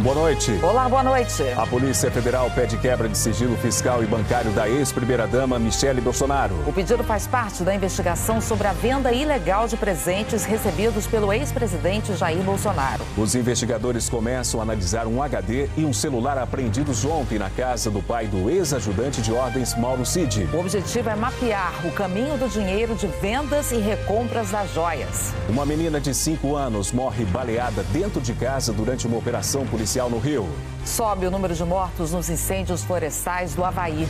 Boa noite. Olá, boa noite. A Polícia Federal pede quebra de sigilo fiscal e bancário da ex-primeira-dama Michele Bolsonaro. O pedido faz parte da investigação sobre a venda ilegal de presentes recebidos pelo ex-presidente Jair Bolsonaro. Os investigadores começam a analisar um HD e um celular apreendidos ontem na casa do pai do ex-ajudante de ordens Mauro Cid. O objetivo é mapear o caminho do dinheiro de vendas e recompras das joias. Uma menina de 5 anos morre baleada dentro de casa durante uma operação policial policial no Rio. Sobe o número de mortos nos incêndios florestais do Havaí.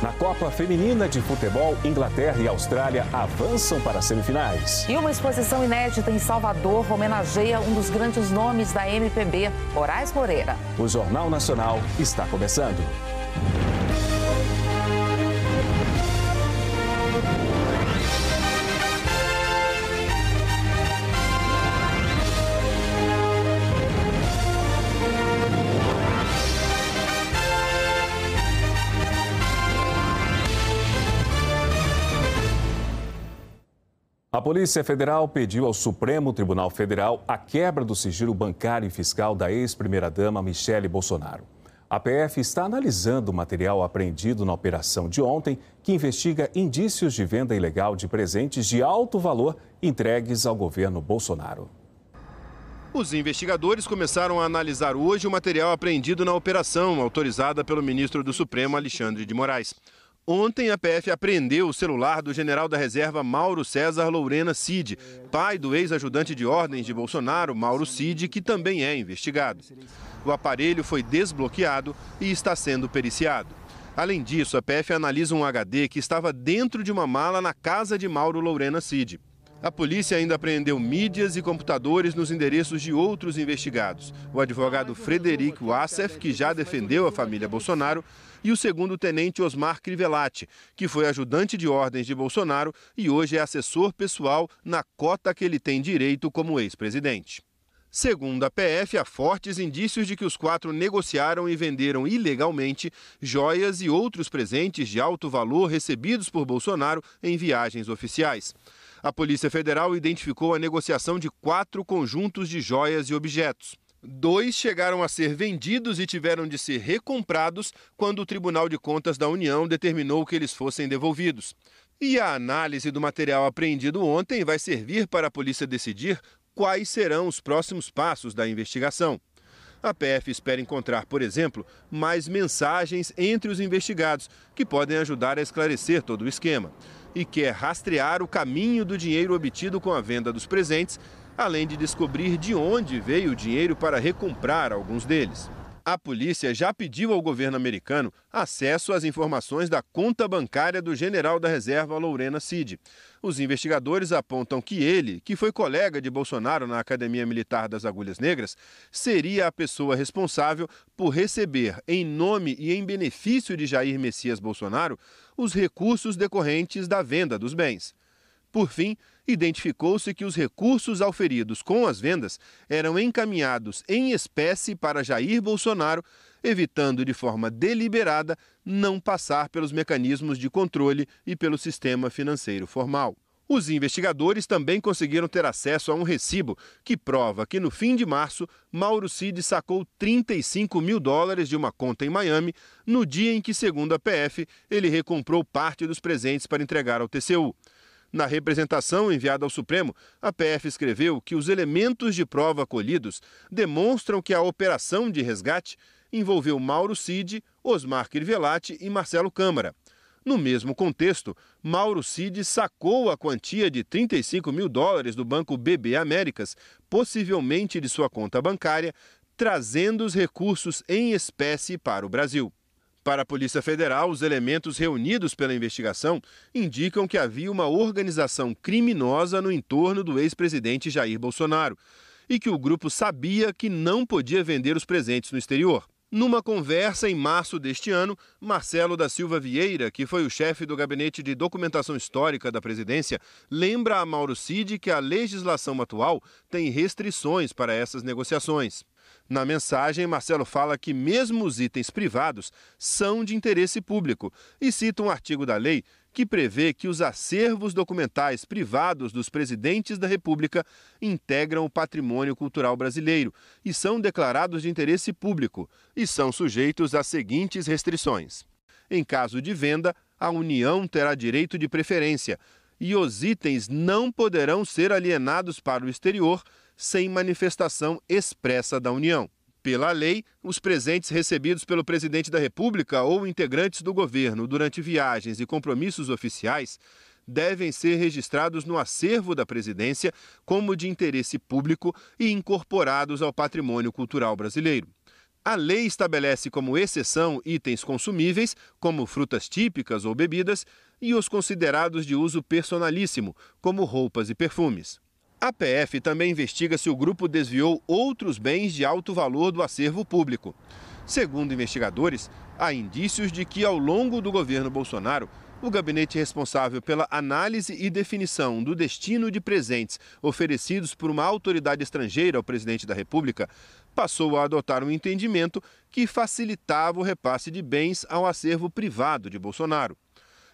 Na Copa Feminina de Futebol, Inglaterra e Austrália avançam para as semifinais. E uma exposição inédita em Salvador homenageia um dos grandes nomes da MPB, Moraes Moreira. O Jornal Nacional está começando. Polícia Federal pediu ao Supremo Tribunal Federal a quebra do sigilo bancário e fiscal da ex-primeira-dama Michele Bolsonaro. A PF está analisando o material apreendido na operação de ontem, que investiga indícios de venda ilegal de presentes de alto valor entregues ao governo Bolsonaro. Os investigadores começaram a analisar hoje o material apreendido na operação, autorizada pelo ministro do Supremo, Alexandre de Moraes. Ontem, a PF apreendeu o celular do general da reserva Mauro César Lourena Cid, pai do ex-ajudante de ordens de Bolsonaro, Mauro Cid, que também é investigado. O aparelho foi desbloqueado e está sendo periciado. Além disso, a PF analisa um HD que estava dentro de uma mala na casa de Mauro Lourena Cid. A polícia ainda apreendeu mídias e computadores nos endereços de outros investigados. O advogado Frederico Wassef, que já defendeu a família Bolsonaro, e o segundo tenente Osmar Crivellati, que foi ajudante de ordens de Bolsonaro e hoje é assessor pessoal na cota que ele tem direito como ex-presidente. Segundo a PF, há fortes indícios de que os quatro negociaram e venderam ilegalmente joias e outros presentes de alto valor recebidos por Bolsonaro em viagens oficiais. A Polícia Federal identificou a negociação de quatro conjuntos de joias e objetos. Dois chegaram a ser vendidos e tiveram de ser recomprados quando o Tribunal de Contas da União determinou que eles fossem devolvidos. E a análise do material apreendido ontem vai servir para a polícia decidir quais serão os próximos passos da investigação. A PF espera encontrar, por exemplo, mais mensagens entre os investigados, que podem ajudar a esclarecer todo o esquema. E quer rastrear o caminho do dinheiro obtido com a venda dos presentes além de descobrir de onde veio o dinheiro para recomprar alguns deles. A polícia já pediu ao governo americano acesso às informações da conta bancária do general da reserva Lourena Cid. Os investigadores apontam que ele, que foi colega de Bolsonaro na Academia Militar das Agulhas Negras, seria a pessoa responsável por receber, em nome e em benefício de Jair Messias Bolsonaro, os recursos decorrentes da venda dos bens. Por fim, identificou-se que os recursos auferidos com as vendas eram encaminhados em espécie para Jair Bolsonaro, evitando de forma deliberada não passar pelos mecanismos de controle e pelo sistema financeiro formal. Os investigadores também conseguiram ter acesso a um recibo que prova que no fim de março, Mauro Cid sacou 35 mil dólares de uma conta em Miami no dia em que, segundo a PF, ele recomprou parte dos presentes para entregar ao TCU. Na representação enviada ao Supremo, a PF escreveu que os elementos de prova colhidos demonstram que a operação de resgate envolveu Mauro Cid, Osmar Crivellati e Marcelo Câmara. No mesmo contexto, Mauro Cid sacou a quantia de 35 mil dólares do banco BB Américas, possivelmente de sua conta bancária, trazendo os recursos em espécie para o Brasil. Para a Polícia Federal, os elementos reunidos pela investigação indicam que havia uma organização criminosa no entorno do ex-presidente Jair Bolsonaro e que o grupo sabia que não podia vender os presentes no exterior. Numa conversa em março deste ano, Marcelo da Silva Vieira, que foi o chefe do Gabinete de Documentação Histórica da presidência, lembra a Mauro Cid que a legislação atual tem restrições para essas negociações. Na mensagem, Marcelo fala que mesmo os itens privados são de interesse público e cita um artigo da lei que prevê que os acervos documentais privados dos presidentes da República integram o patrimônio cultural brasileiro e são declarados de interesse público e são sujeitos às seguintes restrições. Em caso de venda, a União terá direito de preferência e os itens não poderão ser alienados para o exterior sem manifestação expressa da União. Pela lei, os presentes recebidos pelo presidente da República ou integrantes do governo durante viagens e compromissos oficiais devem ser registrados no acervo da presidência como de interesse público e incorporados ao patrimônio cultural brasileiro. A lei estabelece como exceção itens consumíveis, como frutas típicas ou bebidas, e os considerados de uso personalíssimo, como roupas e perfumes. A PF também investiga se o grupo desviou outros bens de alto valor do acervo público. Segundo investigadores, há indícios de que, ao longo do governo Bolsonaro, o gabinete responsável pela análise e definição do destino de presentes oferecidos por uma autoridade estrangeira ao presidente da República passou a adotar um entendimento que facilitava o repasse de bens ao acervo privado de Bolsonaro.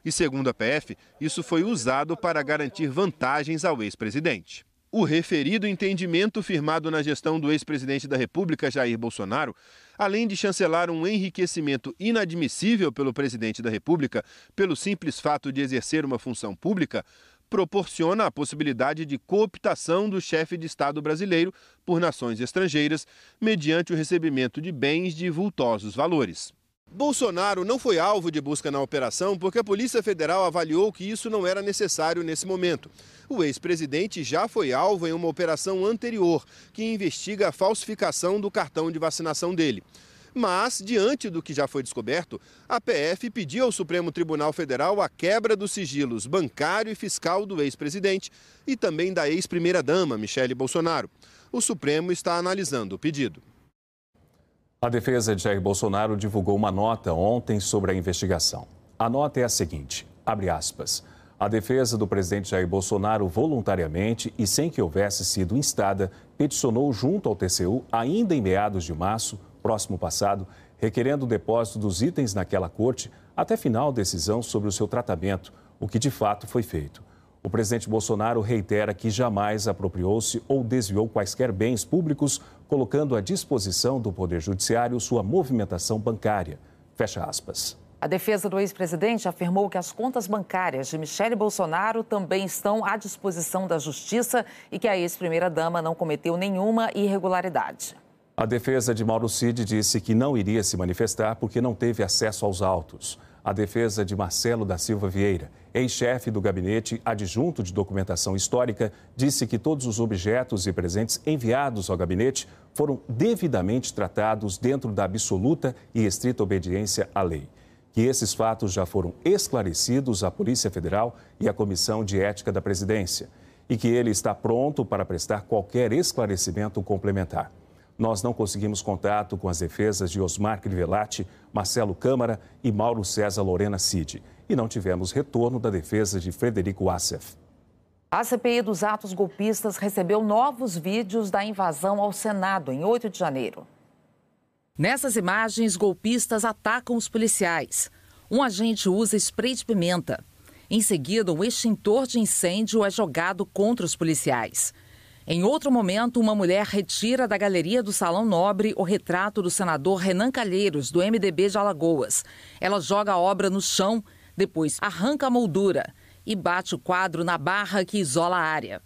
E, segundo a PF, isso foi usado para garantir vantagens ao ex-presidente. O referido entendimento firmado na gestão do ex-presidente da República, Jair Bolsonaro, além de chancelar um enriquecimento inadmissível pelo presidente da República pelo simples fato de exercer uma função pública, proporciona a possibilidade de cooptação do chefe de Estado brasileiro por nações estrangeiras mediante o recebimento de bens de vultosos valores. Bolsonaro não foi alvo de busca na operação porque a Polícia Federal avaliou que isso não era necessário nesse momento. O ex-presidente já foi alvo em uma operação anterior, que investiga a falsificação do cartão de vacinação dele. Mas, diante do que já foi descoberto, a PF pediu ao Supremo Tribunal Federal a quebra dos sigilos bancário e fiscal do ex-presidente e também da ex-primeira-dama, Michele Bolsonaro. O Supremo está analisando o pedido. A defesa de Jair Bolsonaro divulgou uma nota ontem sobre a investigação. A nota é a seguinte: abre aspas. A defesa do presidente Jair Bolsonaro voluntariamente e sem que houvesse sido instada, peticionou junto ao TCU, ainda em meados de março, próximo passado, requerendo o depósito dos itens naquela corte até final decisão sobre o seu tratamento, o que de fato foi feito. O presidente Bolsonaro reitera que jamais apropriou-se ou desviou quaisquer bens públicos, colocando à disposição do Poder Judiciário sua movimentação bancária. Fecha aspas. A defesa do ex-presidente afirmou que as contas bancárias de Michele Bolsonaro também estão à disposição da Justiça e que a ex-primeira-dama não cometeu nenhuma irregularidade. A defesa de Mauro Cid disse que não iria se manifestar porque não teve acesso aos autos. A defesa de Marcelo da Silva Vieira, ex-chefe do gabinete adjunto de documentação histórica, disse que todos os objetos e presentes enviados ao gabinete foram devidamente tratados dentro da absoluta e estrita obediência à lei. Que esses fatos já foram esclarecidos à Polícia Federal e à Comissão de Ética da Presidência e que ele está pronto para prestar qualquer esclarecimento complementar nós não conseguimos contato com as defesas de Osmar Crivellati, Marcelo Câmara e Mauro César Lorena Cid. E não tivemos retorno da defesa de Frederico Assef. A CPI dos atos golpistas recebeu novos vídeos da invasão ao Senado em 8 de janeiro. Nessas imagens, golpistas atacam os policiais. Um agente usa spray de pimenta. Em seguida, um extintor de incêndio é jogado contra os policiais. Em outro momento, uma mulher retira da galeria do Salão Nobre o retrato do senador Renan Calheiros, do MDB de Alagoas. Ela joga a obra no chão, depois arranca a moldura e bate o quadro na barra que isola a área.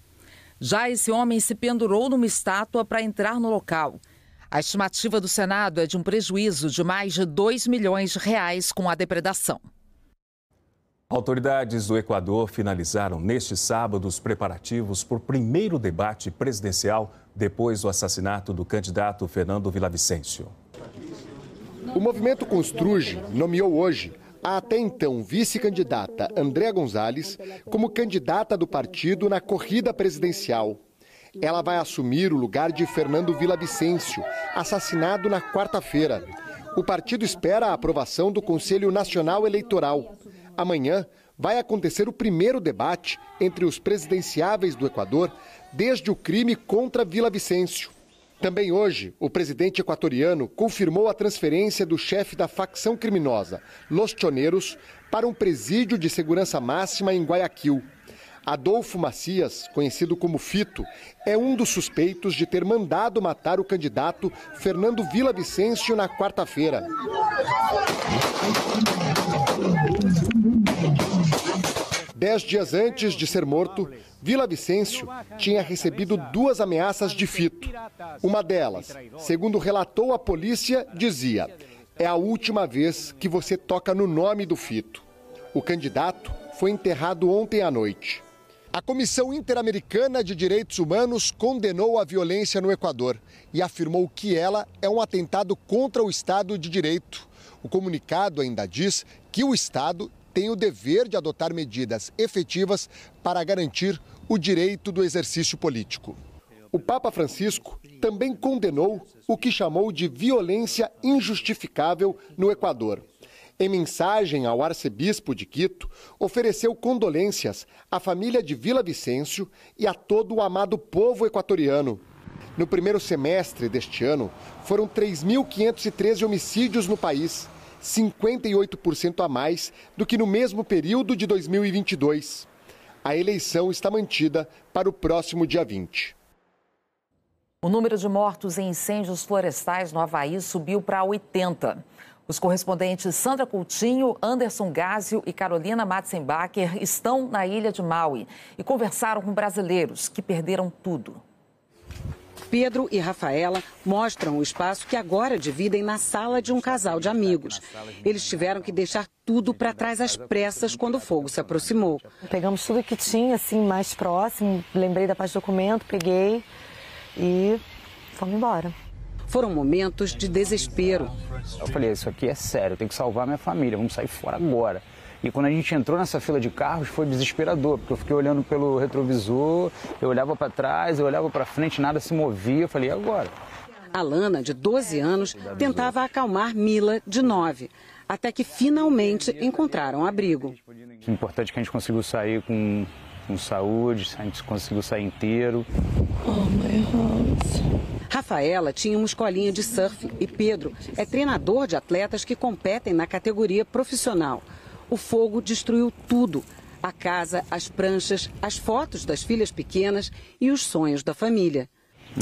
Já esse homem se pendurou numa estátua para entrar no local. A estimativa do Senado é de um prejuízo de mais de 2 milhões de reais com a depredação. Autoridades do Equador finalizaram neste sábado os preparativos por primeiro debate presidencial depois do assassinato do candidato Fernando Villavicencio. O movimento Construge nomeou hoje a até então vice-candidata Andréa Gonzalez como candidata do partido na corrida presidencial. Ela vai assumir o lugar de Fernando Villavicencio, assassinado na quarta-feira. O partido espera a aprovação do Conselho Nacional Eleitoral. Amanhã vai acontecer o primeiro debate entre os presidenciáveis do Equador desde o crime contra Vila Vicêncio. Também hoje, o presidente equatoriano confirmou a transferência do chefe da facção criminosa, Los Choneros, para um presídio de segurança máxima em Guayaquil. Adolfo Macias, conhecido como Fito, é um dos suspeitos de ter mandado matar o candidato Fernando Vila Vicêncio na quarta-feira. Dez dias antes de ser morto, Vila Vicêncio tinha recebido duas ameaças de Fito. Uma delas, segundo relatou a polícia, dizia: É a última vez que você toca no nome do Fito. O candidato foi enterrado ontem à noite. A Comissão Interamericana de Direitos Humanos condenou a violência no Equador e afirmou que ela é um atentado contra o Estado de Direito. O comunicado ainda diz que o Estado tem o dever de adotar medidas efetivas para garantir o direito do exercício político. O Papa Francisco também condenou o que chamou de violência injustificável no Equador. Em mensagem ao arcebispo de Quito, ofereceu condolências à família de Vila Vicêncio e a todo o amado povo equatoriano. No primeiro semestre deste ano, foram 3.513 homicídios no país, 58% a mais do que no mesmo período de 2022. A eleição está mantida para o próximo dia 20. O número de mortos em incêndios florestais no Havaí subiu para 80. Os correspondentes Sandra Coutinho, Anderson Gásio e Carolina Matzenbacher estão na ilha de Maui e conversaram com brasileiros que perderam tudo. Pedro e Rafaela mostram o espaço que agora dividem na sala de um casal de amigos. Eles tiveram que deixar tudo para trás às pressas quando o fogo se aproximou. Pegamos tudo que tinha, assim, mais próximo. Lembrei da parte do documento, peguei e fomos embora. Foram momentos de desespero. Eu falei, isso aqui é sério, eu tenho que salvar minha família, vamos sair fora agora. E quando a gente entrou nessa fila de carros foi desesperador, porque eu fiquei olhando pelo retrovisor, eu olhava para trás, eu olhava para frente, nada se movia. Eu falei, e agora? Alana, de 12 anos, tentava acalmar Mila, de 9, até que finalmente encontraram abrigo. O importante é que a gente conseguiu sair com, com saúde, a gente conseguiu sair inteiro. Oh. Rafaela tinha uma escolinha de surf e Pedro é treinador de atletas que competem na categoria profissional. O fogo destruiu tudo: a casa, as pranchas, as fotos das filhas pequenas e os sonhos da família.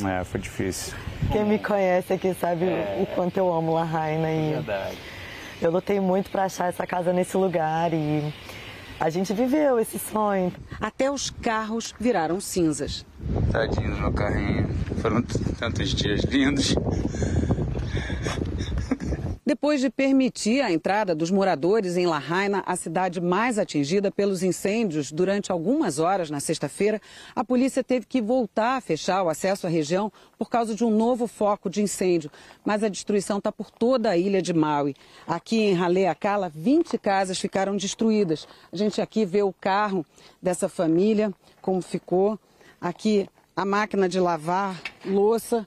É, foi difícil. Quem me conhece aqui sabe é... o quanto eu amo La Raina e Verdade. eu lutei muito para achar essa casa nesse lugar e a gente viveu esse sonho. Até os carros viraram cinzas. Tadinho do meu carrinho. Foram tantos dias lindos. Depois de permitir a entrada dos moradores em Lahaina, a cidade mais atingida pelos incêndios, durante algumas horas na sexta-feira, a polícia teve que voltar a fechar o acesso à região por causa de um novo foco de incêndio. Mas a destruição está por toda a ilha de Maui. Aqui em Haleakala, 20 casas ficaram destruídas. A gente aqui vê o carro dessa família, como ficou. Aqui a máquina de lavar, louça,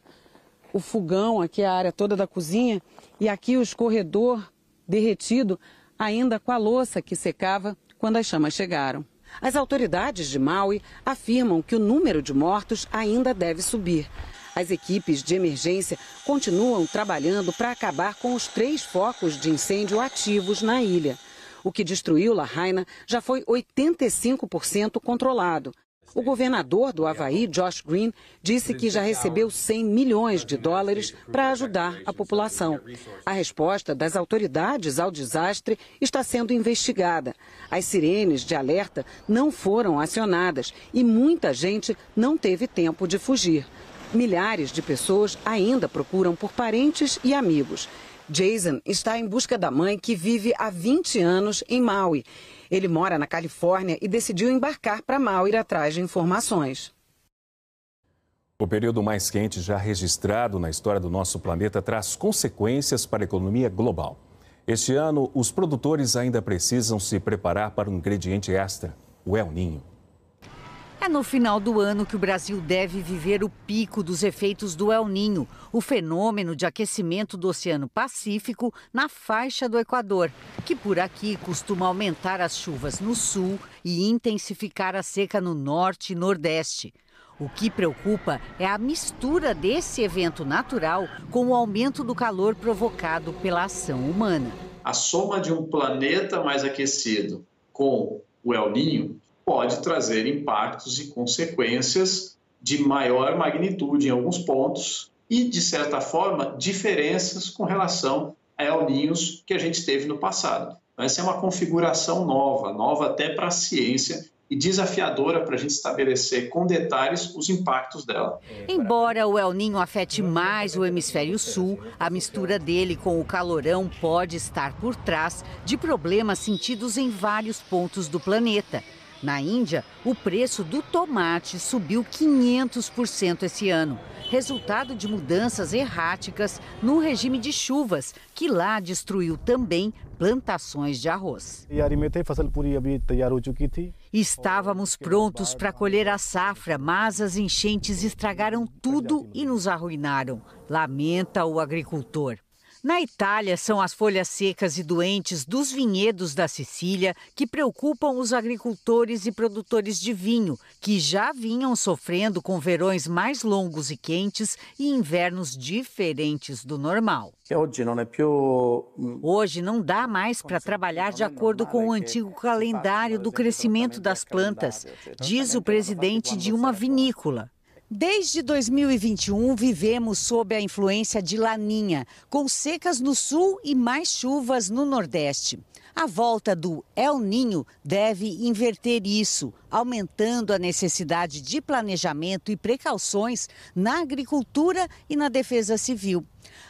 o fogão, aqui a área toda da cozinha. E aqui o escorredor derretido, ainda com a louça que secava quando as chamas chegaram. As autoridades de Maui afirmam que o número de mortos ainda deve subir. As equipes de emergência continuam trabalhando para acabar com os três focos de incêndio ativos na ilha. O que destruiu Lahaina já foi 85% controlado. O governador do Havaí, Josh Green, disse que já recebeu 100 milhões de dólares para ajudar a população. A resposta das autoridades ao desastre está sendo investigada. As sirenes de alerta não foram acionadas e muita gente não teve tempo de fugir. Milhares de pessoas ainda procuram por parentes e amigos. Jason está em busca da mãe que vive há 20 anos em Maui ele mora na Califórnia e decidiu embarcar para Mal ir atrás de informações. O período mais quente já registrado na história do nosso planeta traz consequências para a economia global. Este ano, os produtores ainda precisam se preparar para um ingrediente extra, o El Ninho. É no final do ano que o Brasil deve viver o pico dos efeitos do El Ninho, o fenômeno de aquecimento do Oceano Pacífico na faixa do Equador, que por aqui costuma aumentar as chuvas no sul e intensificar a seca no norte e nordeste. O que preocupa é a mistura desse evento natural com o aumento do calor provocado pela ação humana. A soma de um planeta mais aquecido com o El Ninho pode trazer impactos e consequências de maior magnitude em alguns pontos e, de certa forma, diferenças com relação a El Ninhos que a gente teve no passado. Essa é uma configuração nova, nova até para a ciência e desafiadora para a gente estabelecer com detalhes os impactos dela. Embora o El Ninho afete mais o hemisfério sul, a mistura dele com o calorão pode estar por trás de problemas sentidos em vários pontos do planeta. Na Índia, o preço do tomate subiu 500% esse ano, resultado de mudanças erráticas no regime de chuvas, que lá destruiu também plantações de arroz. Estávamos prontos para colher a safra, mas as enchentes estragaram tudo e nos arruinaram. Lamenta o agricultor. Na Itália, são as folhas secas e doentes dos vinhedos da Sicília que preocupam os agricultores e produtores de vinho, que já vinham sofrendo com verões mais longos e quentes e invernos diferentes do normal. Hoje não dá mais para trabalhar de acordo com o antigo calendário do crescimento das plantas, diz o presidente de uma vinícola. Desde 2021, vivemos sob a influência de Laninha, com secas no sul e mais chuvas no Nordeste. A volta do El Ninho deve inverter isso, aumentando a necessidade de planejamento e precauções na agricultura e na defesa civil.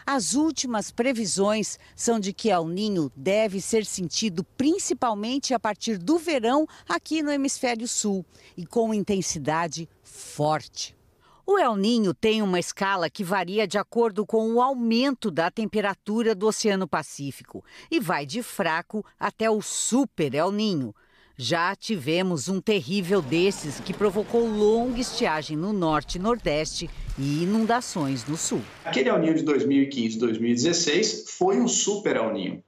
As últimas previsões são de que El Ninho deve ser sentido principalmente a partir do verão aqui no hemisfério sul e com intensidade forte. O El Ninho tem uma escala que varia de acordo com o aumento da temperatura do Oceano Pacífico e vai de fraco até o super El Ninho. Já tivemos um terrível desses que provocou longa estiagem no norte e nordeste e inundações no sul. Aquele El Ninho de 2015-2016 foi um super El Ninho.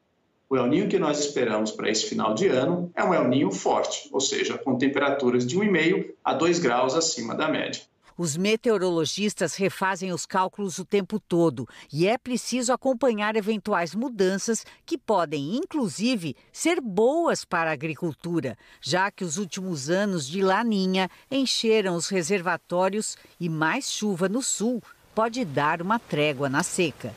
O El Ninho que nós esperamos para esse final de ano é um El Ninho forte, ou seja, com temperaturas de 1,5 a 2 graus acima da média. Os meteorologistas refazem os cálculos o tempo todo e é preciso acompanhar eventuais mudanças que podem, inclusive, ser boas para a agricultura, já que os últimos anos de laninha encheram os reservatórios e mais chuva no sul pode dar uma trégua na seca.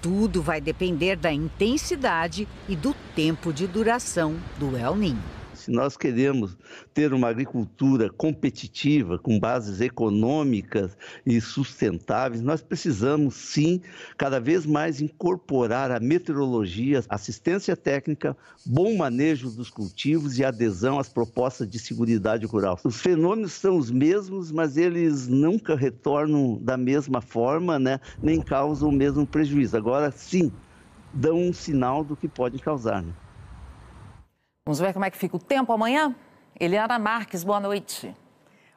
Tudo vai depender da intensidade e do tempo de duração do El Ninho. Se nós queremos ter uma agricultura competitiva, com bases econômicas e sustentáveis, nós precisamos sim cada vez mais incorporar a meteorologia, assistência técnica, bom manejo dos cultivos e adesão às propostas de segurança rural. Os fenômenos são os mesmos, mas eles nunca retornam da mesma forma, né? nem causam o mesmo prejuízo. Agora sim, dão um sinal do que pode causar. Né? Vamos ver como é que fica o tempo amanhã? Eliana Marques, boa noite.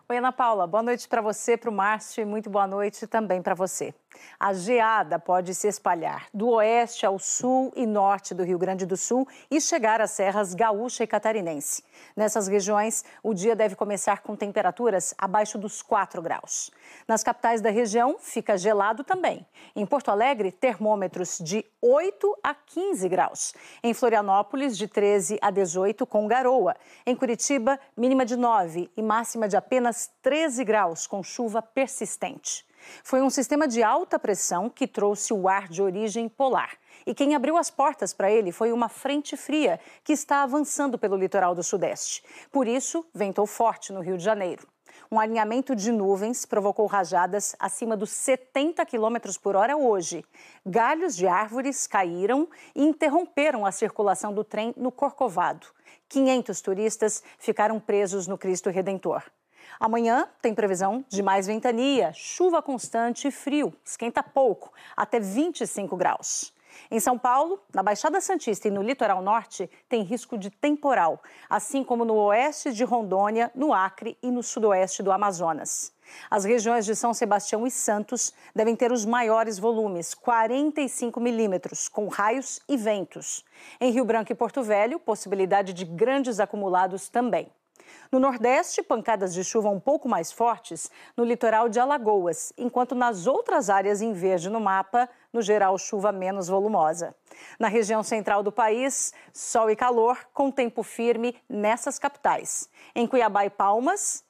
Oi, Ana Paula, boa noite para você, para o Márcio e muito boa noite também para você. A geada pode se espalhar do oeste ao sul e norte do Rio Grande do Sul e chegar às serras gaúcha e catarinense. Nessas regiões, o dia deve começar com temperaturas abaixo dos 4 graus. Nas capitais da região, fica gelado também. Em Porto Alegre, termômetros de 8 a 15 graus. Em Florianópolis, de 13 a 18 com garoa. Em Curitiba, mínima de 9 e máxima de apenas 13 graus com chuva persistente. Foi um sistema de alta pressão que trouxe o ar de origem polar. E quem abriu as portas para ele foi uma frente fria que está avançando pelo litoral do Sudeste. Por isso, ventou forte no Rio de Janeiro. Um alinhamento de nuvens provocou rajadas acima dos 70 km por hora hoje. Galhos de árvores caíram e interromperam a circulação do trem no Corcovado. 500 turistas ficaram presos no Cristo Redentor. Amanhã tem previsão de mais ventania, chuva constante e frio. Esquenta pouco, até 25 graus. Em São Paulo, na Baixada Santista e no litoral norte, tem risco de temporal, assim como no oeste de Rondônia, no Acre e no sudoeste do Amazonas. As regiões de São Sebastião e Santos devem ter os maiores volumes, 45 milímetros, com raios e ventos. Em Rio Branco e Porto Velho, possibilidade de grandes acumulados também. No Nordeste, pancadas de chuva um pouco mais fortes no litoral de Alagoas, enquanto nas outras áreas em verde no mapa, no geral, chuva menos volumosa. Na região central do país, sol e calor, com tempo firme nessas capitais. Em Cuiabá e Palmas,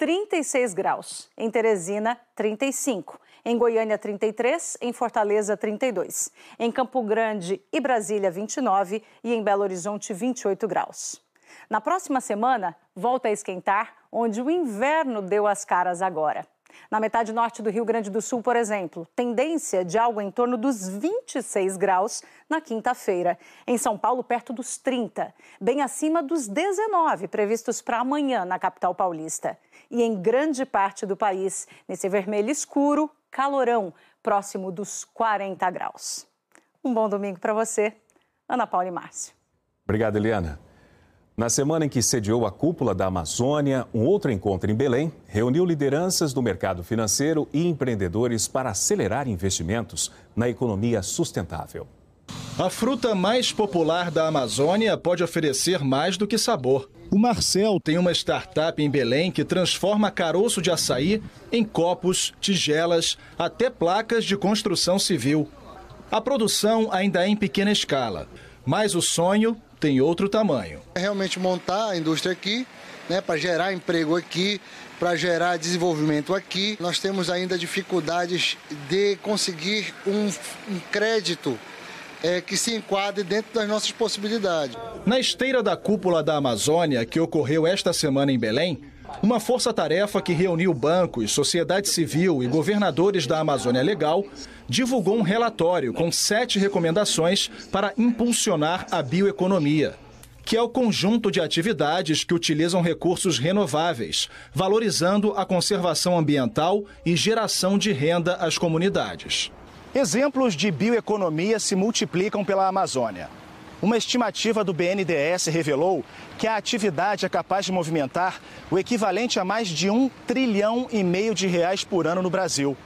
36 graus. Em Teresina, 35. Em Goiânia, 33. Em Fortaleza, 32. Em Campo Grande e Brasília, 29. E em Belo Horizonte, 28 graus. Na próxima semana, volta a esquentar, onde o inverno deu as caras agora. Na metade norte do Rio Grande do Sul, por exemplo, tendência de algo em torno dos 26 graus na quinta-feira. Em São Paulo, perto dos 30, bem acima dos 19 previstos para amanhã na capital paulista. E em grande parte do país, nesse vermelho escuro, calorão, próximo dos 40 graus. Um bom domingo para você, Ana Paula e Márcio. Obrigado, Eliana. Na semana em que sediou a cúpula da Amazônia, um outro encontro em Belém reuniu lideranças do mercado financeiro e empreendedores para acelerar investimentos na economia sustentável. A fruta mais popular da Amazônia pode oferecer mais do que sabor. O Marcel tem uma startup em Belém que transforma caroço de açaí em copos, tigelas, até placas de construção civil. A produção ainda é em pequena escala, mas o sonho tem outro tamanho. É realmente montar a indústria aqui, né, para gerar emprego aqui, para gerar desenvolvimento aqui. Nós temos ainda dificuldades de conseguir um, um crédito é, que se enquadre dentro das nossas possibilidades. Na esteira da cúpula da Amazônia, que ocorreu esta semana em Belém, uma força-tarefa que reuniu bancos, sociedade civil e governadores da Amazônia Legal divulgou um relatório com sete recomendações para impulsionar a bioeconomia, que é o conjunto de atividades que utilizam recursos renováveis, valorizando a conservação ambiental e geração de renda às comunidades. Exemplos de bioeconomia se multiplicam pela Amazônia. Uma estimativa do BNDES revelou que a atividade é capaz de movimentar o equivalente a mais de um trilhão e meio de reais por ano no Brasil.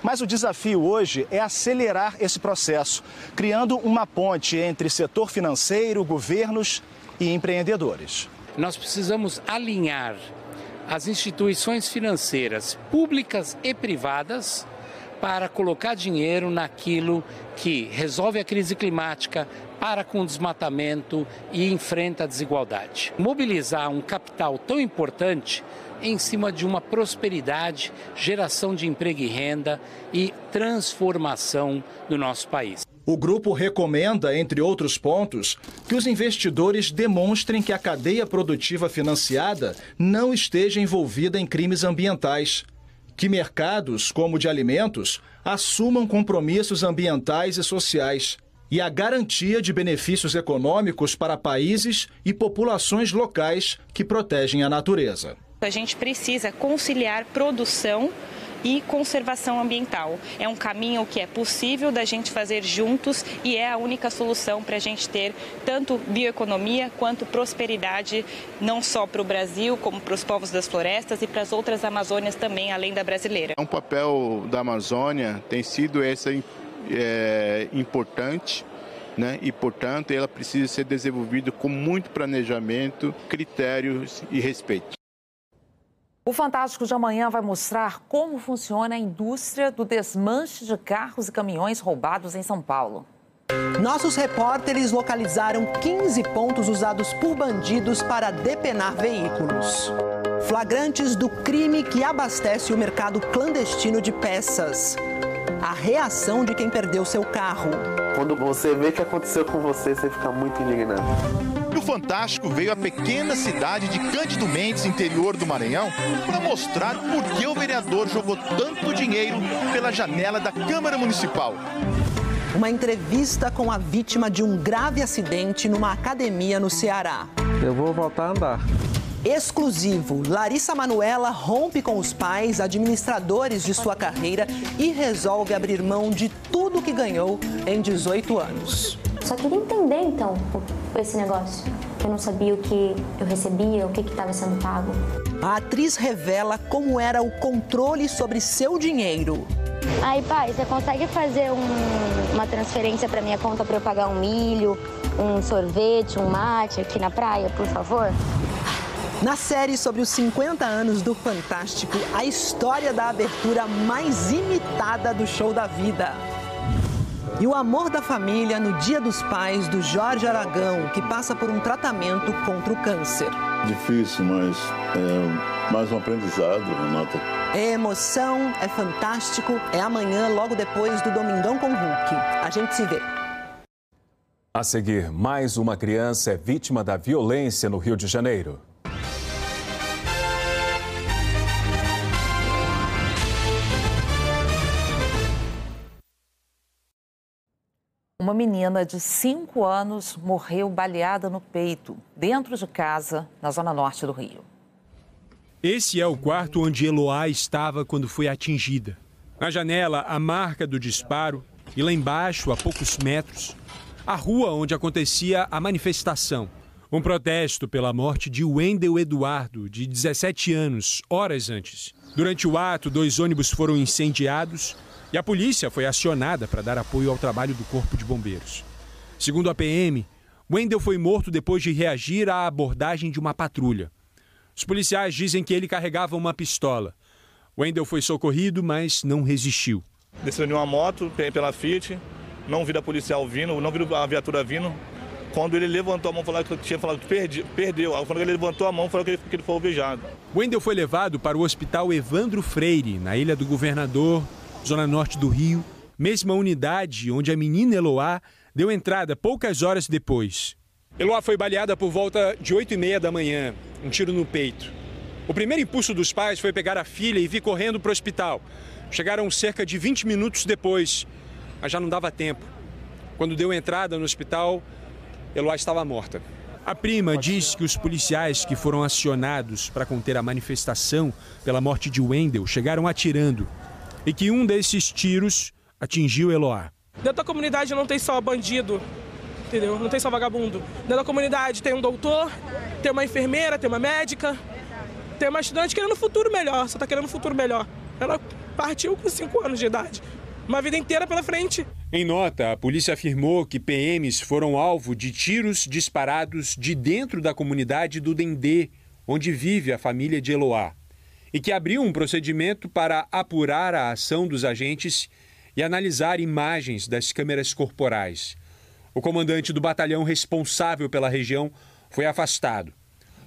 Mas o desafio hoje é acelerar esse processo, criando uma ponte entre setor financeiro, governos e empreendedores. Nós precisamos alinhar as instituições financeiras públicas e privadas para colocar dinheiro naquilo que resolve a crise climática, para com o desmatamento e enfrenta a desigualdade. Mobilizar um capital tão importante em cima de uma prosperidade, geração de emprego e renda e transformação do nosso país. O grupo recomenda, entre outros pontos, que os investidores demonstrem que a cadeia produtiva financiada não esteja envolvida em crimes ambientais, que mercados, como o de alimentos, assumam compromissos ambientais e sociais e a garantia de benefícios econômicos para países e populações locais que protegem a natureza. A gente precisa conciliar produção e conservação ambiental. É um caminho que é possível da gente fazer juntos e é a única solução para a gente ter tanto bioeconomia quanto prosperidade, não só para o Brasil, como para os povos das florestas e para as outras Amazônias também, além da brasileira. O papel da Amazônia tem sido esse é, importante. Né? E, portanto, ela precisa ser desenvolvida com muito planejamento, critérios e respeito. O Fantástico de amanhã vai mostrar como funciona a indústria do desmanche de carros e caminhões roubados em São Paulo. Nossos repórteres localizaram 15 pontos usados por bandidos para depenar veículos. Flagrantes do crime que abastece o mercado clandestino de peças. A reação de quem perdeu seu carro. Quando você vê o que aconteceu com você, você fica muito indignado. Fantástico veio à pequena cidade de Cândido Mendes, interior do Maranhão, para mostrar por que o vereador jogou tanto dinheiro pela janela da Câmara Municipal. Uma entrevista com a vítima de um grave acidente numa academia no Ceará. Eu vou voltar a andar. Exclusivo, Larissa Manuela rompe com os pais, administradores de sua carreira e resolve abrir mão de tudo que ganhou em 18 anos. Só queria entender então esse negócio. Eu não sabia o que eu recebia, o que estava sendo pago. A atriz revela como era o controle sobre seu dinheiro. Aí, pai, você consegue fazer um, uma transferência para minha conta para eu pagar um milho, um sorvete, um mate aqui na praia, por favor? Na série sobre os 50 anos do Fantástico, a história da abertura mais imitada do show da vida. E o amor da família no Dia dos Pais do Jorge Aragão, que passa por um tratamento contra o câncer. Difícil, mas é mais um aprendizado, Renata. É emoção, é fantástico, é amanhã, logo depois do Domingão com Hulk. A gente se vê. A seguir, mais uma criança é vítima da violência no Rio de Janeiro. Uma menina de 5 anos morreu baleada no peito, dentro de casa, na zona norte do Rio. Esse é o quarto onde Eloá estava quando foi atingida. Na janela, a marca do disparo e lá embaixo, a poucos metros, a rua onde acontecia a manifestação. Um protesto pela morte de Wendel Eduardo, de 17 anos, horas antes. Durante o ato, dois ônibus foram incendiados e a polícia foi acionada para dar apoio ao trabalho do Corpo de Bombeiros. Segundo a PM, Wendel foi morto depois de reagir à abordagem de uma patrulha. Os policiais dizem que ele carregava uma pistola. Wendel foi socorrido, mas não resistiu. Desceu de uma moto pela Fiat, não vi a policial vindo, não vi a viatura vindo. Quando ele levantou a mão, falou que tinha falado que perdi, perdeu. Quando ele levantou a mão, falou que ele, que ele foi alvejado. Wendel foi levado para o Hospital Evandro Freire, na Ilha do Governador, zona norte do Rio, mesma unidade onde a menina Eloá deu entrada poucas horas depois. Eloá foi baleada por volta de 8 e meia da manhã, um tiro no peito. O primeiro impulso dos pais foi pegar a filha e vir correndo para o hospital. Chegaram cerca de 20 minutos depois, mas já não dava tempo. Quando deu entrada no hospital, Eloá estava morta. A prima diz que os policiais que foram acionados para conter a manifestação pela morte de Wendel chegaram atirando e que um desses tiros atingiu Eloá. Dentro da comunidade não tem só bandido, entendeu? Não tem só vagabundo. Dentro da comunidade tem um doutor, tem uma enfermeira, tem uma médica, tem uma estudante querendo um futuro melhor, só está querendo um futuro melhor. Ela partiu com 5 anos de idade. Uma vida inteira pela frente. Em nota, a polícia afirmou que PMs foram alvo de tiros disparados de dentro da comunidade do Dendê, onde vive a família de Eloá e que abriu um procedimento para apurar a ação dos agentes e analisar imagens das câmeras corporais. O comandante do batalhão responsável pela região foi afastado.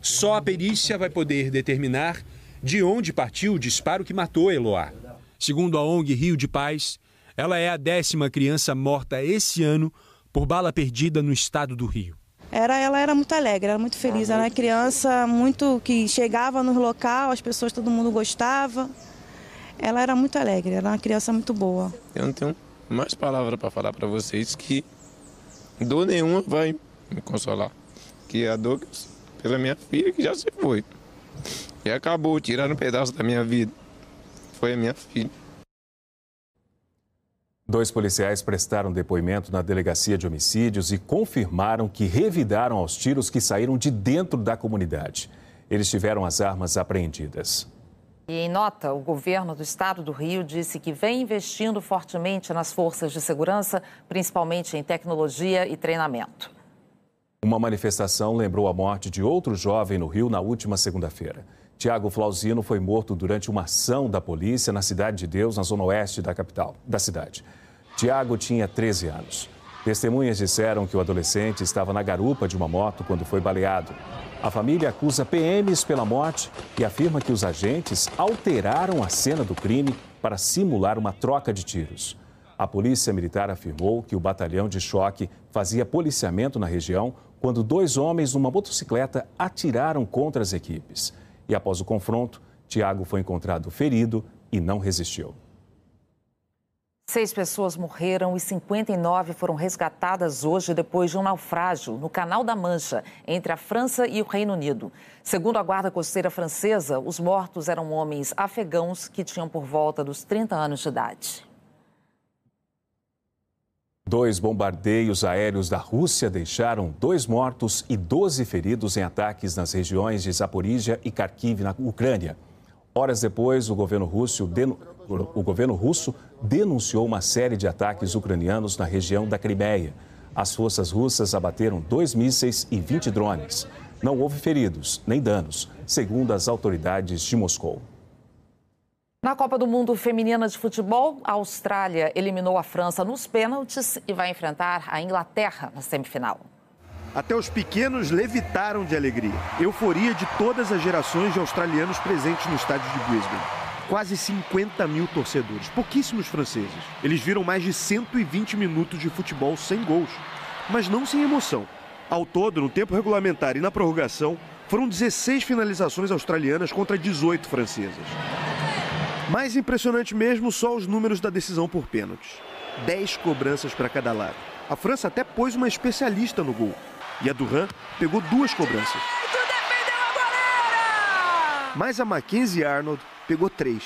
Só a perícia vai poder determinar de onde partiu o disparo que matou Eloá. Segundo a ONG Rio de Paz, ela é a décima criança morta esse ano por bala perdida no estado do Rio. Era, ela era muito alegre, era muito feliz. Era uma criança muito que chegava no local, as pessoas, todo mundo gostava. Ela era muito alegre, era uma criança muito boa. Eu não tenho mais palavras para falar para vocês que dor nenhuma vai me consolar. Que a dor pela minha filha que já se foi. E acabou, tirando um pedaço da minha vida. Foi a minha filha. Dois policiais prestaram depoimento na delegacia de homicídios e confirmaram que revidaram aos tiros que saíram de dentro da comunidade. Eles tiveram as armas apreendidas. E em nota, o governo do estado do Rio disse que vem investindo fortemente nas forças de segurança, principalmente em tecnologia e treinamento. Uma manifestação lembrou a morte de outro jovem no Rio na última segunda-feira. Tiago Flauzino foi morto durante uma ação da polícia na Cidade de Deus, na zona oeste da capital, da cidade. Tiago tinha 13 anos. Testemunhas disseram que o adolescente estava na garupa de uma moto quando foi baleado. A família acusa PMs pela morte e afirma que os agentes alteraram a cena do crime para simular uma troca de tiros. A polícia militar afirmou que o batalhão de choque fazia policiamento na região quando dois homens numa motocicleta atiraram contra as equipes. E após o confronto, Tiago foi encontrado ferido e não resistiu. Seis pessoas morreram e 59 foram resgatadas hoje depois de um naufrágio no Canal da Mancha, entre a França e o Reino Unido. Segundo a Guarda Costeira Francesa, os mortos eram homens afegãos que tinham por volta dos 30 anos de idade. Dois bombardeios aéreos da Rússia deixaram dois mortos e 12 feridos em ataques nas regiões de Zaporizhia e Kharkiv, na Ucrânia. Horas depois, o governo russo, o governo russo denunciou uma série de ataques ucranianos na região da Crimeia. As forças russas abateram dois mísseis e 20 drones. Não houve feridos nem danos, segundo as autoridades de Moscou. Na Copa do Mundo Feminina de Futebol, a Austrália eliminou a França nos pênaltis e vai enfrentar a Inglaterra na semifinal. Até os pequenos levitaram de alegria. Euforia de todas as gerações de australianos presentes no estádio de Brisbane. Quase 50 mil torcedores, pouquíssimos franceses. Eles viram mais de 120 minutos de futebol sem gols, mas não sem emoção. Ao todo, no tempo regulamentar e na prorrogação, foram 16 finalizações australianas contra 18 francesas. Mais impressionante mesmo só os números da decisão por pênaltis. 10 cobranças para cada lado. A França até pôs uma especialista no gol. E a Duran pegou duas cobranças. Mas a Mackenzie Arnold pegou três.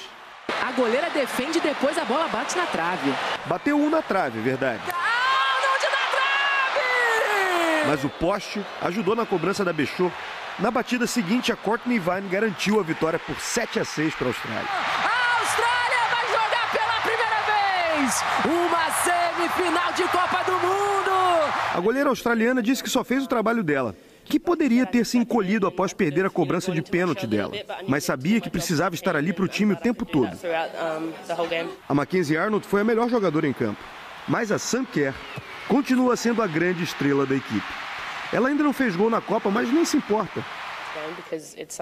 A goleira defende e depois a bola bate na trave. Bateu um na trave, é verdade. Arnold na trave! Mas o poste ajudou na cobrança da Bechot. Na batida seguinte, a Courtney Vine garantiu a vitória por 7 a 6 para a Austrália. Uma semifinal de Copa do Mundo! A goleira australiana disse que só fez o trabalho dela, que poderia ter se encolhido após perder a cobrança de pênalti dela, mas sabia que precisava estar ali para o time o tempo todo. A Mackenzie Arnold foi a melhor jogadora em campo, mas a Sam Kerr continua sendo a grande estrela da equipe. Ela ainda não fez gol na Copa, mas nem se importa.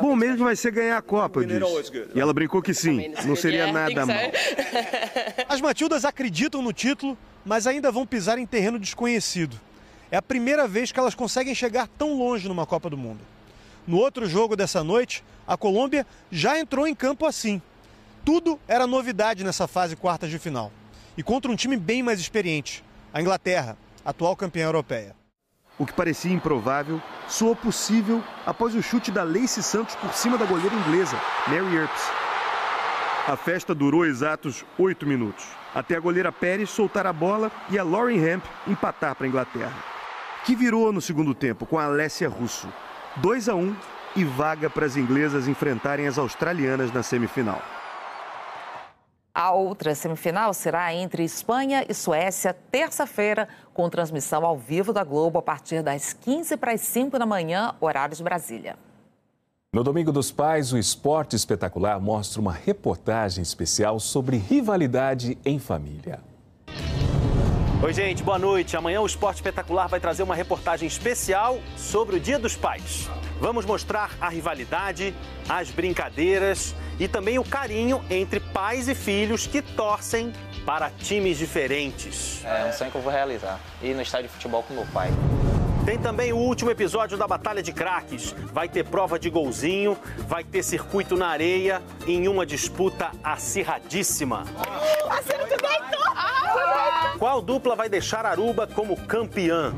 Bom mesmo vai ser ganhar a Copa, eu disse. E ela brincou que sim, não seria nada mal. As Matildas acreditam no título, mas ainda vão pisar em terreno desconhecido. É a primeira vez que elas conseguem chegar tão longe numa Copa do Mundo. No outro jogo dessa noite, a Colômbia já entrou em campo assim. Tudo era novidade nessa fase quartas de final. E contra um time bem mais experiente, a Inglaterra, atual campeã europeia. O que parecia improvável soou possível após o chute da Lacey Santos por cima da goleira inglesa, Mary Earps. A festa durou exatos oito minutos, até a goleira Pérez soltar a bola e a Lauren Hemp empatar para a Inglaterra. Que virou no segundo tempo com a Alessia Russo. 2 a 1 e vaga para as inglesas enfrentarem as australianas na semifinal. A outra semifinal será entre Espanha e Suécia, terça-feira, com transmissão ao vivo da Globo a partir das 15 para as 5 da manhã, horário de Brasília. No Domingo dos Pais, o Esporte Espetacular mostra uma reportagem especial sobre rivalidade em família. Oi, gente, boa noite. Amanhã o Esporte Espetacular vai trazer uma reportagem especial sobre o Dia dos Pais. Vamos mostrar a rivalidade, as brincadeiras e também o carinho entre pais e filhos que torcem para times diferentes. É um sonho que eu vou realizar. Ir no estádio de futebol com meu pai. Tem também o último episódio da Batalha de Craques. Vai ter prova de golzinho, vai ter circuito na areia em uma disputa acirradíssima. Qual dupla vai deixar Aruba como campeã?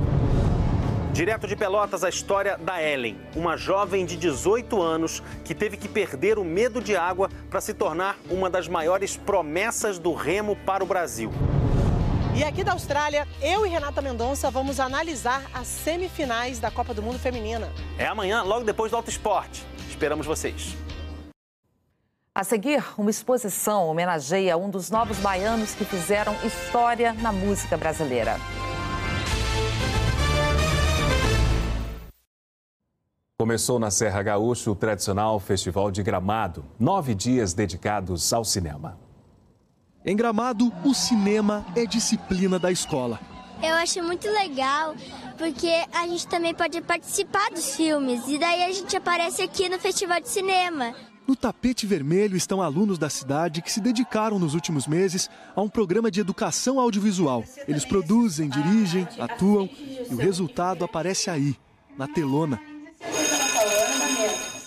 Direto de Pelotas, a história da Ellen, uma jovem de 18 anos que teve que perder o medo de água para se tornar uma das maiores promessas do remo para o Brasil. E aqui da Austrália, eu e Renata Mendonça vamos analisar as semifinais da Copa do Mundo Feminina. É amanhã, logo depois do Alto Esporte. Esperamos vocês. A seguir, uma exposição homenageia um dos novos baianos que fizeram história na música brasileira. Começou na Serra Gaúcha o tradicional Festival de Gramado, nove dias dedicados ao cinema. Em Gramado, o cinema é disciplina da escola. Eu acho muito legal porque a gente também pode participar dos filmes e daí a gente aparece aqui no Festival de Cinema. No tapete vermelho estão alunos da cidade que se dedicaram nos últimos meses a um programa de educação audiovisual. Eles produzem, dirigem, atuam e o resultado aparece aí, na telona.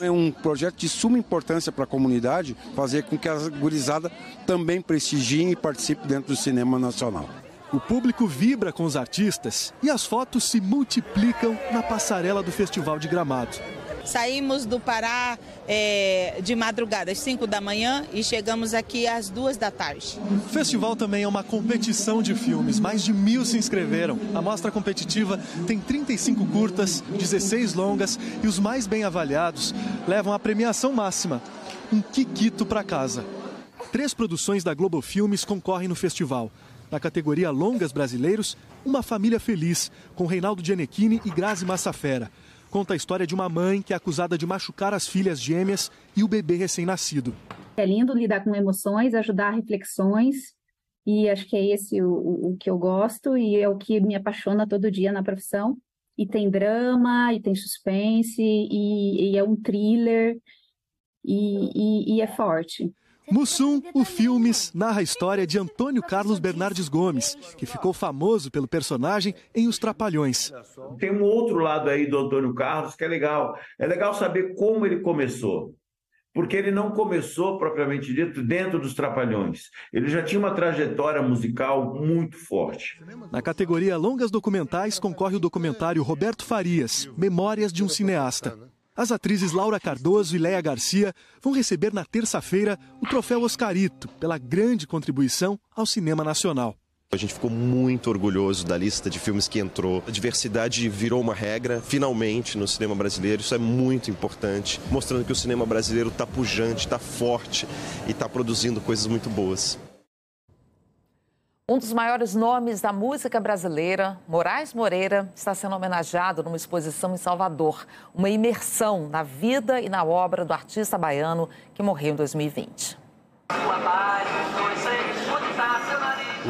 É um projeto de suma importância para a comunidade fazer com que a gurizada também prestigiem e participe dentro do cinema nacional. O público vibra com os artistas e as fotos se multiplicam na passarela do Festival de Gramado. Saímos do Pará é, de madrugada, às 5 da manhã, e chegamos aqui às 2 da tarde. O festival também é uma competição de filmes. Mais de mil se inscreveram. A mostra competitiva tem 35 curtas, 16 longas e os mais bem avaliados levam a premiação máxima: um Kikito para casa. Três produções da Globo Filmes concorrem no festival. Na categoria Longas Brasileiros, Uma Família Feliz, com Reinaldo Gianecchini e Grazi Massafera. Conta a história de uma mãe que é acusada de machucar as filhas gêmeas e o bebê recém-nascido. É lindo lidar com emoções, ajudar reflexões, e acho que é esse o, o, que eu gosto e é o que me apaixona todo dia na profissão. E tem drama, e tem suspense, e, e é um thriller, e, e, e é forte. Mussum, o Filmes, narra a história de Antônio Carlos Bernardes Gomes, que ficou famoso pelo personagem em Os Trapalhões. Tem um outro lado aí do Antônio Carlos que é legal. É legal saber como ele começou. Porque ele não começou, propriamente dito, dentro dos Trapalhões. Ele já tinha uma trajetória musical muito forte. Na categoria Longas Documentais concorre o documentário Roberto Farias, Memórias de um Cineasta. As atrizes Laura Cardoso e Léa Garcia vão receber na terça-feira o troféu Oscarito pela grande contribuição ao cinema nacional. A gente ficou muito orgulhoso da lista de filmes que entrou. A diversidade virou uma regra, finalmente, no cinema brasileiro. Isso é muito importante, mostrando que o cinema brasileiro está pujante, está forte e está produzindo coisas muito boas. Um dos maiores nomes da música brasileira, Moraes Moreira, está sendo homenageado numa exposição em Salvador. Uma imersão na vida e na obra do artista baiano que morreu em 2020.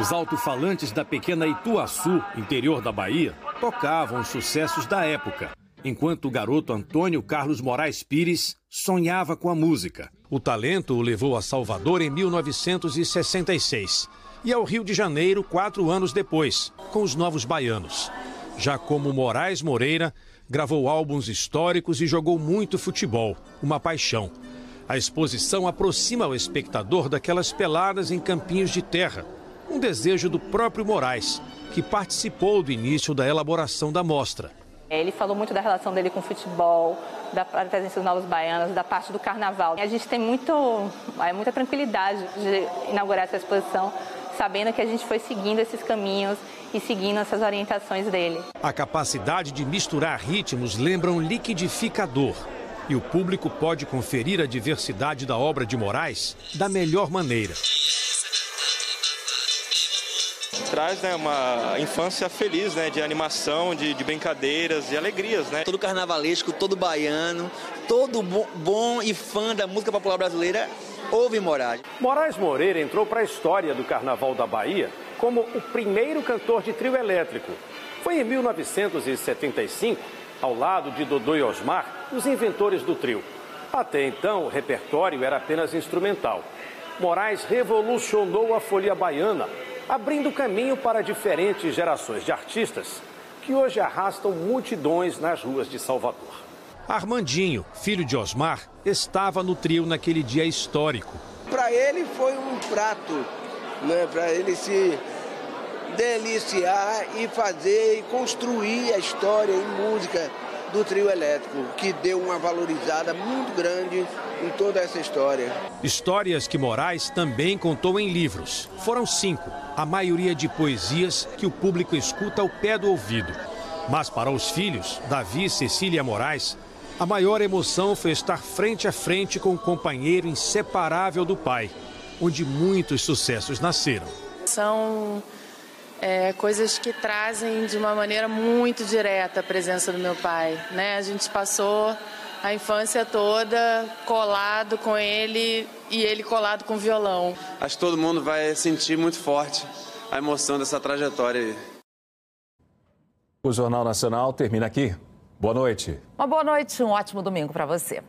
Os alto-falantes da pequena Ituaçu, interior da Bahia, tocavam os sucessos da época, enquanto o garoto Antônio Carlos Moraes Pires sonhava com a música. O talento o levou a Salvador em 1966 e ao Rio de Janeiro quatro anos depois, com os Novos Baianos. Já como Moraes Moreira, gravou álbuns históricos e jogou muito futebol, uma paixão. A exposição aproxima o espectador daquelas peladas em campinhos de terra, um desejo do próprio Moraes, que participou do início da elaboração da mostra. Ele falou muito da relação dele com o futebol, da presença dos novos baianos, da parte do carnaval. A gente tem muito, é, muita tranquilidade de inaugurar essa exposição, sabendo que a gente foi seguindo esses caminhos e seguindo essas orientações dele. A capacidade de misturar ritmos lembra um liquidificador. E o público pode conferir a diversidade da obra de Moraes da melhor maneira traz né, uma infância feliz, né, de animação, de, de brincadeiras e alegrias. Né? Todo carnavalesco, todo baiano, todo bom e fã da música popular brasileira ouve Moraes. Moraes Moreira entrou para a história do Carnaval da Bahia como o primeiro cantor de trio elétrico. Foi em 1975, ao lado de Dodô e Osmar, os inventores do trio. Até então, o repertório era apenas instrumental. Moraes revolucionou a folia baiana abrindo caminho para diferentes gerações de artistas que hoje arrastam multidões nas ruas de Salvador. Armandinho, filho de Osmar, estava no trio naquele dia histórico. Para ele foi um prato, né? para ele se deliciar e fazer e construir a história em música do trio elétrico, que deu uma valorizada muito grande em toda essa história. Histórias que Moraes também contou em livros. Foram cinco, a maioria de poesias que o público escuta ao pé do ouvido. Mas para os filhos, Davi e Cecília Moraes, a maior emoção foi estar frente a frente com o companheiro inseparável do pai, onde muitos sucessos nasceram. São é, coisas que trazem de uma maneira muito direta a presença do meu pai. Né? A gente passou a infância toda colado com ele e ele colado com o violão. Acho que todo mundo vai sentir muito forte a emoção dessa trajetória. O Jornal Nacional termina aqui. Boa noite. Uma boa noite, um ótimo domingo para você.